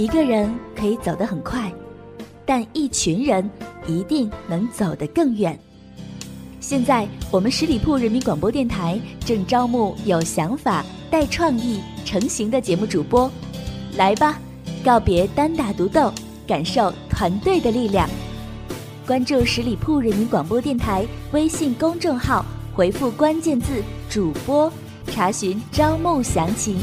一个人可以走得很快，但一群人一定能走得更远。现在，我们十里铺人民广播电台正招募有想法、带创意、成型的节目主播，来吧，告别单打独斗，感受团队的力量。关注十里铺人民广播电台微信公众号，回复关键字“主播”，查询招募详情。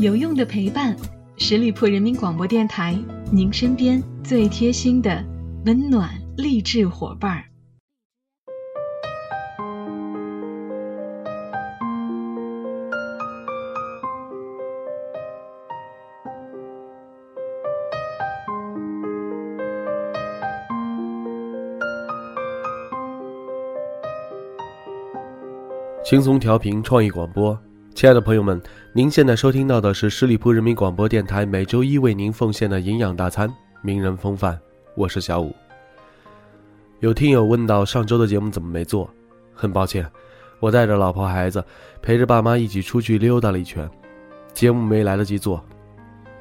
有用的陪伴，十里铺人民广播电台，您身边最贴心的温暖。励志伙伴儿，轻松调频创意广播，亲爱的朋友们，您现在收听到的是十里铺人民广播电台每周一为您奉献的营养大餐——名人风范。我是小五。有听友问到上周的节目怎么没做？很抱歉，我带着老婆孩子，陪着爸妈一起出去溜达了一圈，节目没来得及做。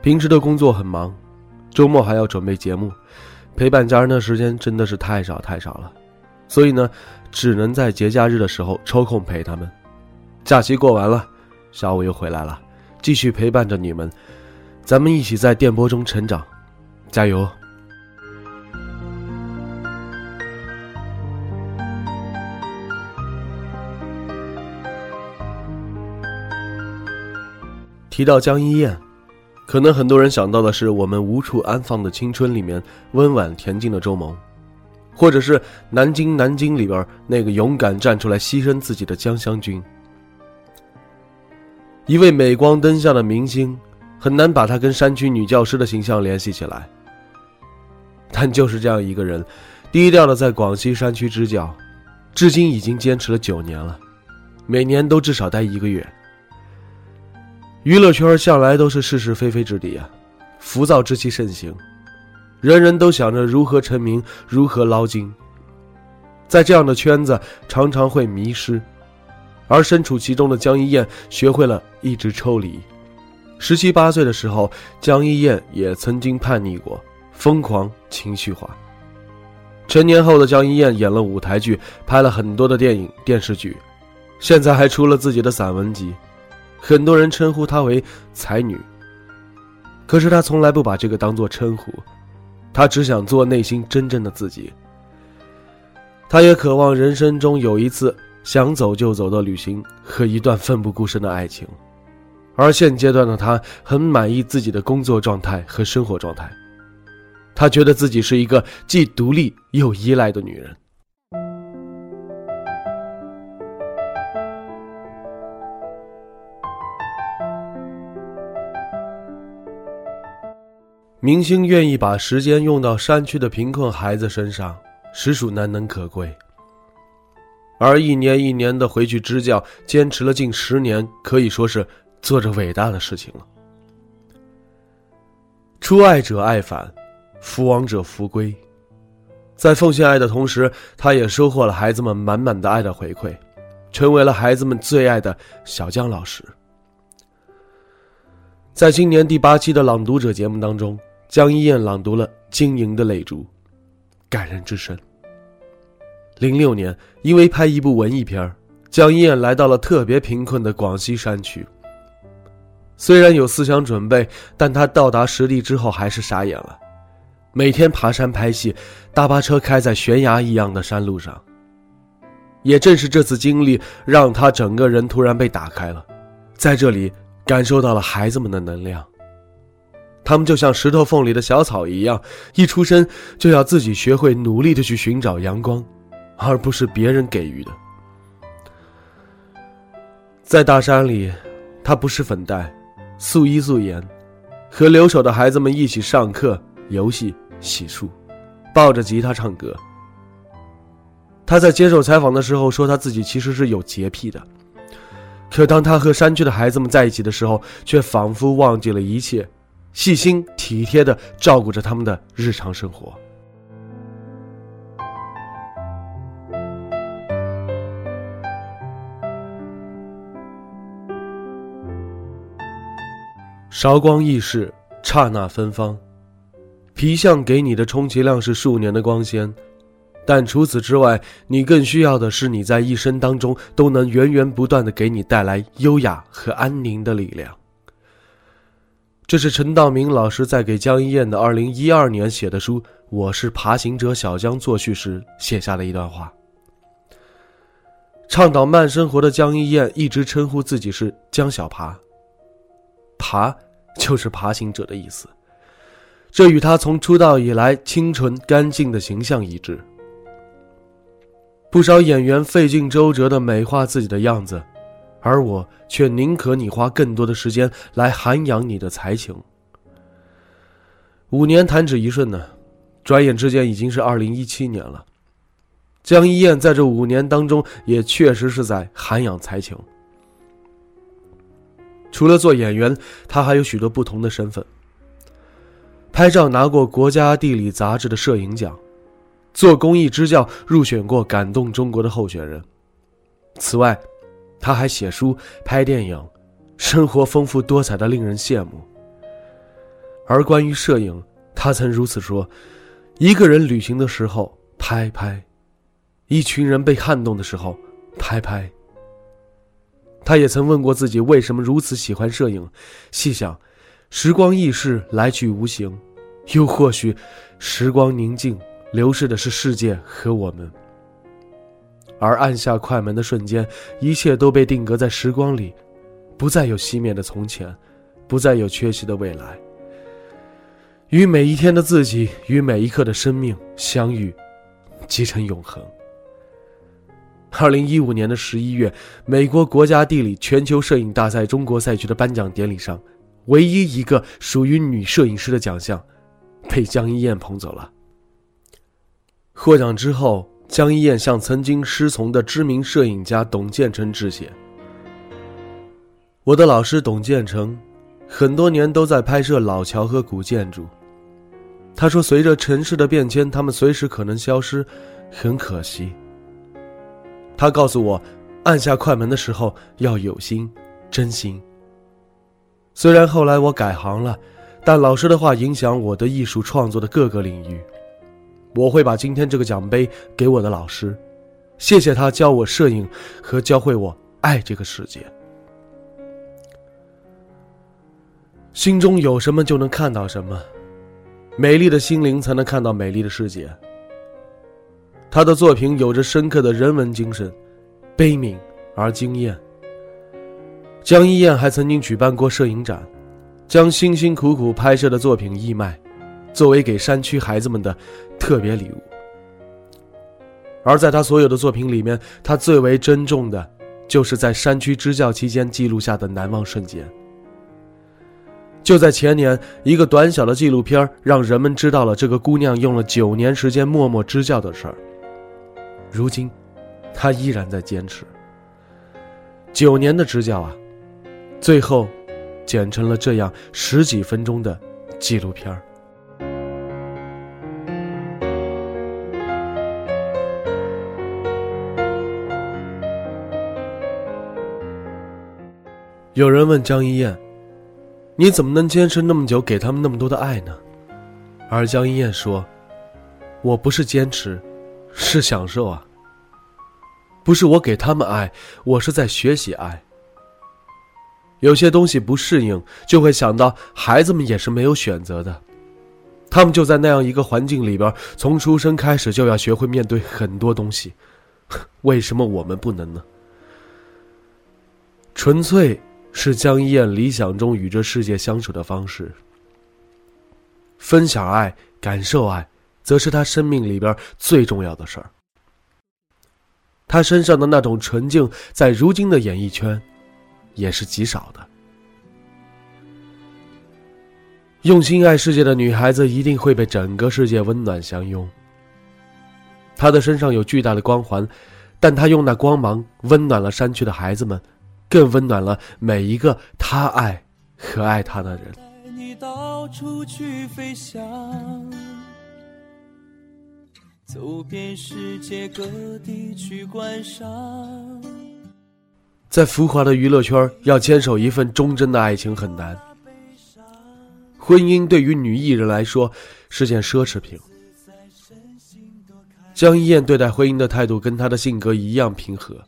平时的工作很忙，周末还要准备节目，陪伴家人的时间真的是太少太少了，所以呢，只能在节假日的时候抽空陪他们。假期过完了，小五又回来了，继续陪伴着你们，咱们一起在电波中成长，加油！提到江一燕，可能很多人想到的是我们无处安放的青春里面温婉恬静的周萌，或者是南京南京里边那个勇敢站出来牺牲自己的江湘君。一位镁光灯下的明星，很难把他跟山区女教师的形象联系起来。但就是这样一个人，低调的在广西山区支教，至今已经坚持了九年了，每年都至少待一个月。娱乐圈向来都是是是非非之地啊，浮躁之气盛行，人人都想着如何成名，如何捞金。在这样的圈子，常常会迷失，而身处其中的江一燕学会了一直抽离。十七八岁的时候，江一燕也曾经叛逆过，疯狂情绪化。成年后的江一燕演了舞台剧，拍了很多的电影电视剧，现在还出了自己的散文集。很多人称呼她为才女，可是她从来不把这个当做称呼，她只想做内心真正的自己。她也渴望人生中有一次想走就走的旅行和一段奋不顾身的爱情，而现阶段的她很满意自己的工作状态和生活状态，她觉得自己是一个既独立又依赖的女人。明星愿意把时间用到山区的贫困孩子身上，实属难能可贵。而一年一年的回去支教，坚持了近十年，可以说是做着伟大的事情了。出爱者爱返，福往者福归。在奉献爱的同时，他也收获了孩子们满满的爱的回馈，成为了孩子们最爱的小江老师。在今年第八期的《朗读者》节目当中。江一燕朗读了《晶莹的泪珠》，感人至深。零六年，因为拍一部文艺片江一燕来到了特别贫困的广西山区。虽然有思想准备，但她到达实地之后还是傻眼了。每天爬山拍戏，大巴车开在悬崖一样的山路上。也正是这次经历，让她整个人突然被打开了，在这里感受到了孩子们的能量。他们就像石头缝里的小草一样，一出生就要自己学会努力的去寻找阳光，而不是别人给予的。在大山里，他不施粉黛，素衣素颜，和留守的孩子们一起上课、游戏、洗漱，抱着吉他唱歌。他在接受采访的时候说，他自己其实是有洁癖的，可当他和山区的孩子们在一起的时候，却仿佛忘记了一切。细心体贴的照顾着他们的日常生活。韶光易逝，刹那芬芳。皮相给你的充其量是数年的光鲜，但除此之外，你更需要的是你在一生当中都能源源不断的给你带来优雅和安宁的力量。这是陈道明老师在给江一燕的二零一二年写的书《我是爬行者小江》作序时写下的一段话。倡导慢生活的江一燕一直称呼自己是江小爬。爬，就是爬行者的意思。这与他从出道以来清纯干净的形象一致。不少演员费尽周折的美化自己的样子，而我却宁可你花更多的时间来涵养你的才情。五年弹指一瞬呢，转眼之间已经是二零一七年了。江一燕在这五年当中，也确实是在涵养才情。除了做演员，他还有许多不同的身份。拍照拿过国家地理杂志的摄影奖，做公益支教入选过感动中国的候选人。此外，他还写书、拍电影，生活丰富多彩的令人羡慕。而关于摄影，他曾如此说：“一个人旅行的时候拍拍，一群人被撼动的时候拍拍。”他也曾问过自己为什么如此喜欢摄影，细想，时光易逝，来去无形，又或许，时光宁静，流逝的是世界和我们。而按下快门的瞬间，一切都被定格在时光里，不再有熄灭的从前，不再有缺席的未来。与每一天的自己，与每一刻的生命相遇，即成永恒。二零一五年的十一月，美国国家地理全球摄影大赛中国赛区的颁奖典礼上，唯一一个属于女摄影师的奖项，被江一燕捧走了。获奖之后，江一燕向曾经师从的知名摄影家董建成致谢。我的老师董建成，很多年都在拍摄老桥和古建筑。他说：“随着城市的变迁，他们随时可能消失，很可惜。”他告诉我，按下快门的时候要有心，真心。虽然后来我改行了，但老师的话影响我的艺术创作的各个领域。我会把今天这个奖杯给我的老师，谢谢他教我摄影和教会我爱这个世界。心中有什么就能看到什么，美丽的心灵才能看到美丽的世界。他的作品有着深刻的人文精神，悲悯而惊艳。江一燕还曾经举办过摄影展，将辛辛苦苦拍摄的作品义卖，作为给山区孩子们的特别礼物。而在他所有的作品里面，他最为珍重的，就是在山区支教期间记录下的难忘瞬间。就在前年，一个短小的纪录片让人们知道了这个姑娘用了九年时间默默支教的事儿。如今，他依然在坚持。九年的支教啊，最后剪成了这样十几分钟的纪录片有人问江一燕：“你怎么能坚持那么久，给他们那么多的爱呢？”而江一燕说：“我不是坚持。”是享受啊，不是我给他们爱，我是在学习爱。有些东西不适应，就会想到孩子们也是没有选择的，他们就在那样一个环境里边，从出生开始就要学会面对很多东西，为什么我们不能呢？纯粹是江一燕理想中与这世界相处的方式，分享爱，感受爱。则是他生命里边最重要的事儿。他身上的那种纯净，在如今的演艺圈，也是极少的。用心爱世界的女孩子，一定会被整个世界温暖相拥。她的身上有巨大的光环，但她用那光芒温暖了山区的孩子们，更温暖了每一个她爱和爱她的人。你到处去飞翔。走遍世界各地去观赏。在浮华的娱乐圈，要坚守一份忠贞的爱情很难，婚姻对于女艺人来说是件奢侈品。江一燕对待婚姻的态度跟她的性格一样平和。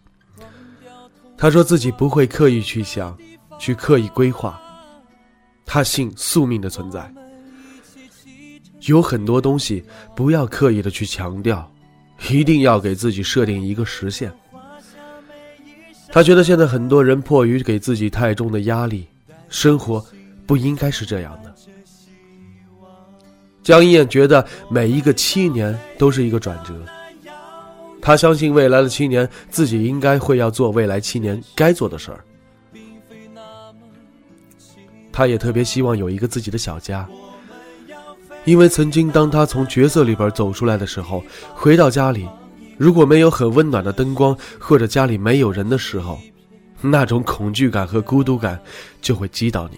她说自己不会刻意去想，去刻意规划。她信宿命的存在，有很多东西不要刻意的去强调，一定要给自己设定一个时限。他觉得现在很多人迫于给自己太重的压力，生活不应该是这样的。江一燕觉得每一个七年都是一个转折，他相信未来的七年自己应该会要做未来七年该做的事儿。他也特别希望有一个自己的小家，因为曾经当他从角色里边走出来的时候，回到家里。如果没有很温暖的灯光，或者家里没有人的时候，那种恐惧感和孤独感就会击倒你。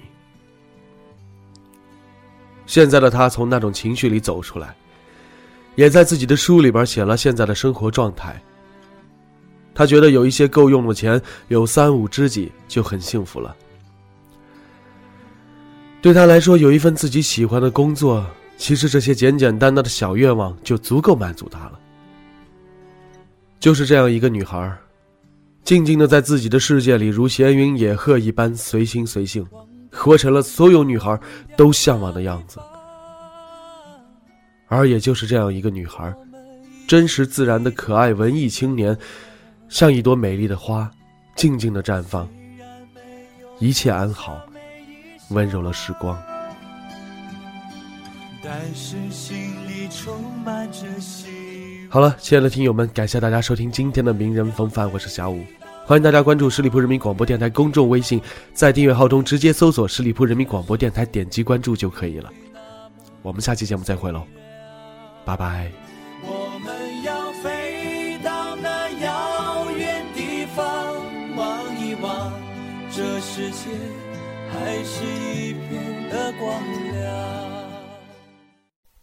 现在的他从那种情绪里走出来，也在自己的书里边写了现在的生活状态。他觉得有一些够用的钱，有三五知己就很幸福了。对他来说，有一份自己喜欢的工作，其实这些简简单单的小愿望就足够满足他了。就是这样一个女孩，静静的在自己的世界里，如闲云野鹤一般随心随性，活成了所有女孩都向往的样子。而也就是这样一个女孩，真实自然的可爱文艺青年，像一朵美丽的花，静静的绽放。一切安好，温柔了时光。但是心里充满着好了，亲爱的听友们，感谢大家收听今天的名人风范，我是小五，欢迎大家关注十里铺人民广播电台公众微信，在订阅号中直接搜索“十里铺人民广播电台”，点击关注就可以了。我们下期节目再会喽，拜拜。我们要飞到那遥远地方，望一望，这世界还是一片的光亮。